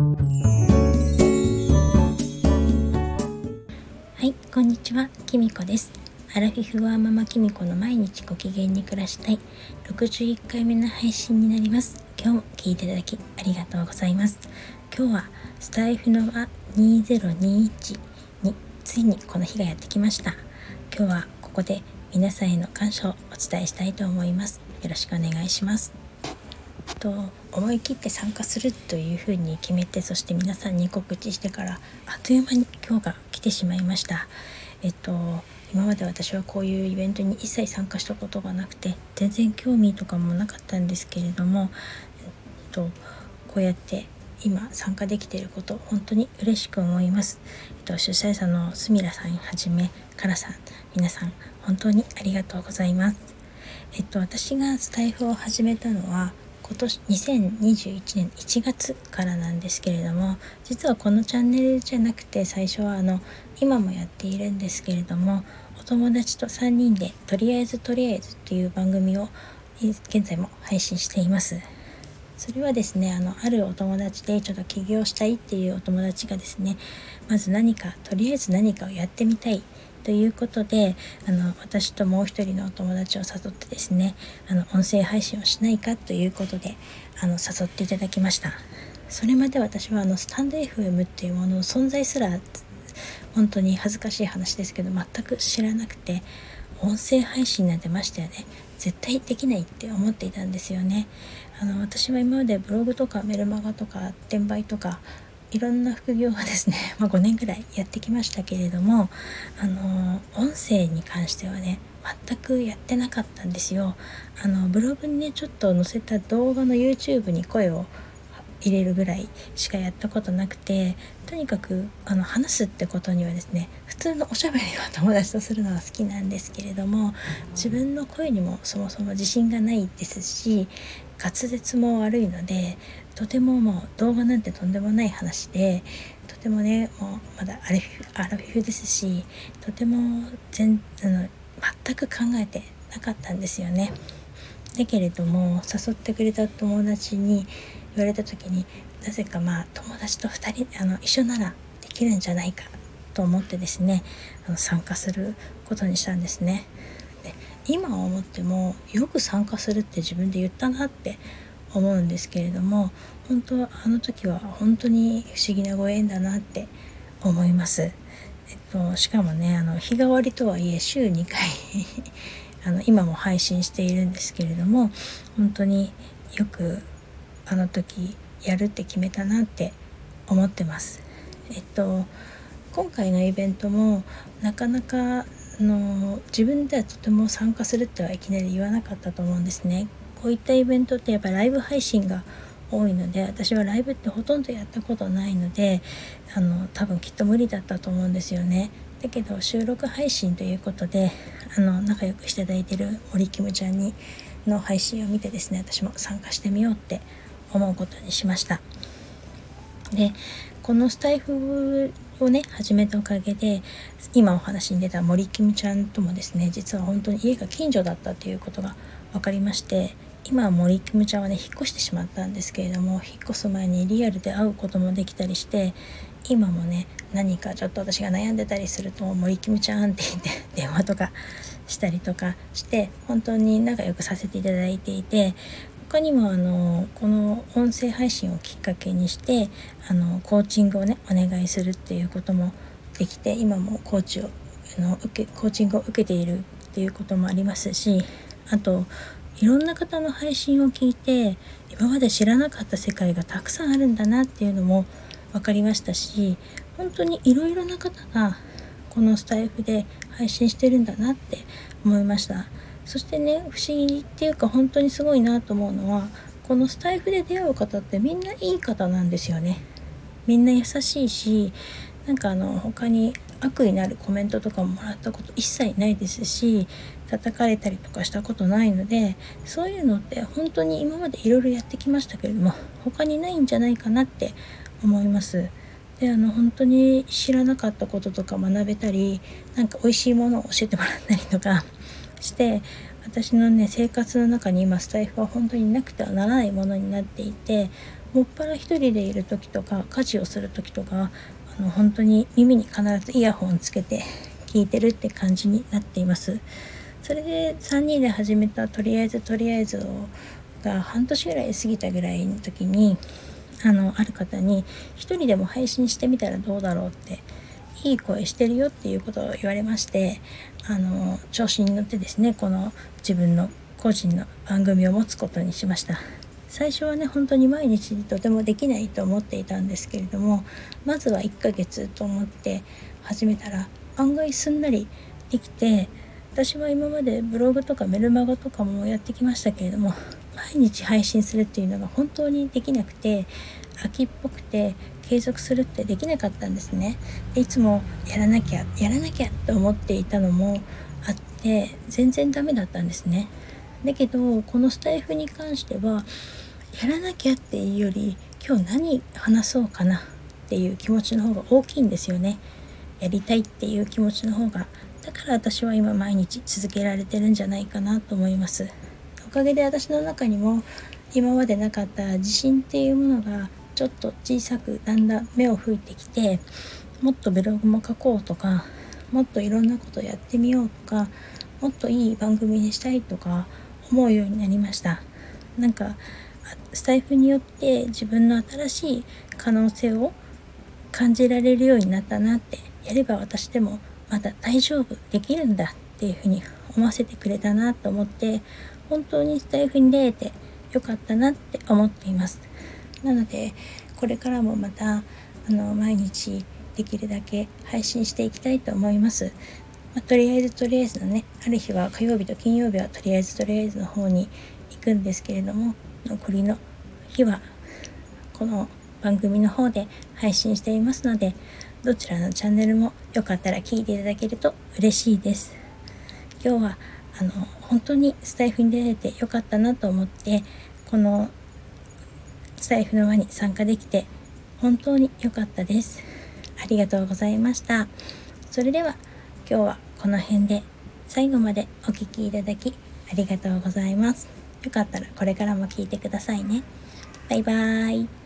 はいこんにちは。きみこです。アラフィフワーママきみこの毎日ご機嫌に暮らしたい。61回目の配信になります。今日も聞いていただきありがとうございます。今日はスタイフの輪2021についにこの日がやってきました。今日はここで皆さんへの感謝をお伝えしたいと思います。よろしくお願いします。と思い切って参加するというふうに決めてそして皆さんに告知してからあっという間に今日が来てしまいました。えっと今まで私はこういうイベントに一切参加したことがなくて全然興味とかもなかったんですけれども、えっと、こうやって今参加できていること本当に嬉しく思います、えっと、主催者のすみらさんはじめカラさん皆さん本当にありがとうございます。えっと私がスタイフを始めたのは今年2021年1月からなんですけれども実はこのチャンネルじゃなくて最初はあの今もやっているんですけれどもお友達と3人でとりあえずとりあえずっていう番組を現在も配信しています。それはですねあのあるお友達でちょっと起業したいっていうお友達がですねまず何かとりあえず何かをやってみたいということであの私ともう一人のお友達を誘ってですねあの音声配信をしないかということであの誘っていただきました。それまで私はあのスタンド FM っていうものの存在すら本当に恥ずかしい話ですけど全く知らなくて音声配信なんてましたよね絶対できないって思っていたんですよね。あの私は今までブログとかメルマガとか転売とかいろんな副業はですね、まあ、5年ぐらいやってきましたけれどもあの音声に関してはね全くやってなかったんですよ。あのブログにねちょっと載せた動画の YouTube に声を入れるぐらいしかやったことなくてとにかくあの話すってことにはですね普通のおしゃべりを友達とするのが好きなんですけれども自分の声にもそもそも自信がないですし滑舌も悪いのでとてももう動画なんてとんでもない話でとてもねもうまだアラフィアラフィフですしとても全あの全く考えてなかったんですよね。だけれども誘ってくれた友達に言われた時になぜかまあ友達と2人あの一緒ならできるんじゃないかと思ってですねあの参加することにしたんですね。で今思ってもよく参加するって自分で言ったなって思うんですけれども本当あの時は本当に不思議なご縁だなって思います。えっと、しかもねあの日替わりとはいえ週2回 あの今も配信しているんですけれども本当によくあの時やるって決めたなって思ってます。えっと今回のイベントもなかなかの自分ではとても参加するってはいきなり言わなかったと思うんですね。こういったイベントってやっぱライブ配信が多いので私はライブってほとんどやったことないのであの多分きっと無理だったと思うんですよね。だけど収録配信ということであの仲良くしていただいてる森キムちゃんにの配信を見てですね私も参加してみようって思うことにしました。でこのスタイフをね始めたおかげで今お話に出た森キムちゃんともですね実は本当に家が近所だったっていうことが分かりまして今は森キムちゃんはね引っ越してしまったんですけれども引っ越す前にリアルで会うこともできたりして今もね何かちょっと私が悩んでたりすると森キムちゃんって言って 電話とかしたりとかして本当に仲良くさせていただいていて他にもあのこの音声配信をきっかけにしてあのコーチングをねお願いするっていうこともできて今もコーチをあの受けコーチングを受けているっていうこともありますしあといろんな方の配信を聞いて今まで知らなかった世界がたくさんあるんだなっていうのも分かりましたし本当にいろいろな方がこのスタイフで配信してるんだなって思いました。そしてね不思議っていうか本当にすごいなと思うのはこのスタイフで出会う方ってみんないい方なんですよねみんな優しいしなんかあの他に悪意のあるコメントとかももらったこと一切ないですし叩かれたりとかしたことないのでそういうのって本当に今までいろいろやってきましたけれども他にないんじゃないかなって思います。であの本当に知らなかったこととか学べたりなんか美味しいものを教えてもらったりとかして私のね生活の中に今スタイフは本当になくてはならないものになっていてもっぱら一人でいる時とか家事をする時とかあの本当に耳に必ずイヤホンつけて聞いてるって感じになっています。それで3人で始めたとりあえずとりあえずが半年ぐらい過ぎたぐらいの時にあのある方に一人でも配信してみたらどうだろうっていい声してるよっていうことを言われましてあの調子に乗ってですねこの自分の個人の番組を持つことにしました。最初はね本当に毎日とてもできないと思っていたんですけれどもまずは1ヶ月と思って始めたら案外すんなりできて私は今までブログとかメルマガとかもやってきましたけれども毎日配信するっていうのが本当にできなくて秋っぽくて継続するってできなかったんですね。でいつもやらなきゃやらなきゃって思っていたのもあって全然ダメだったんですね。だけどこのスタイフに関してはやらなきゃっていうより今日何話そうかなっていう気持ちの方が大きいんですよね。やりたいっていう気持ちの方が。だから私は今毎日続けられてるんじゃないかなと思います。おかげで私の中にも今までなかった自信っていうものがちょっと小さくだんだん目を吹いてきてもっとブログも書こうとかもっといろんなことやってみようとかもっといい番組にしたいとか思うようになりました。なんかスタイフによって自分の新しい可能性を感じられるようになったなってやれば私でもまだ大丈夫できるんだっていうふうに思わせてくれたなと思って本当にスタイフに出れてよかったなって思っています。なのでこれからもまたあの毎日できるだけ配信していきたいと思います、まあ、とりあえずとりあえずのねある日は火曜日と金曜日はとりあえずとりあえずの方に行くんですけれども残りの日はこの番組の方で配信していますのでどちらのチャンネルもよかったら聞いていただけると嬉しいです。今日はあの本当にスタイフに出れてよかったなと思ってこのスタイフの輪に参加できて本当に良かったです。ありがとうございました。それでは今日はこの辺で最後までお聴きいただきありがとうございます。よかったらこれからも聞いてくださいね。バイバーイ。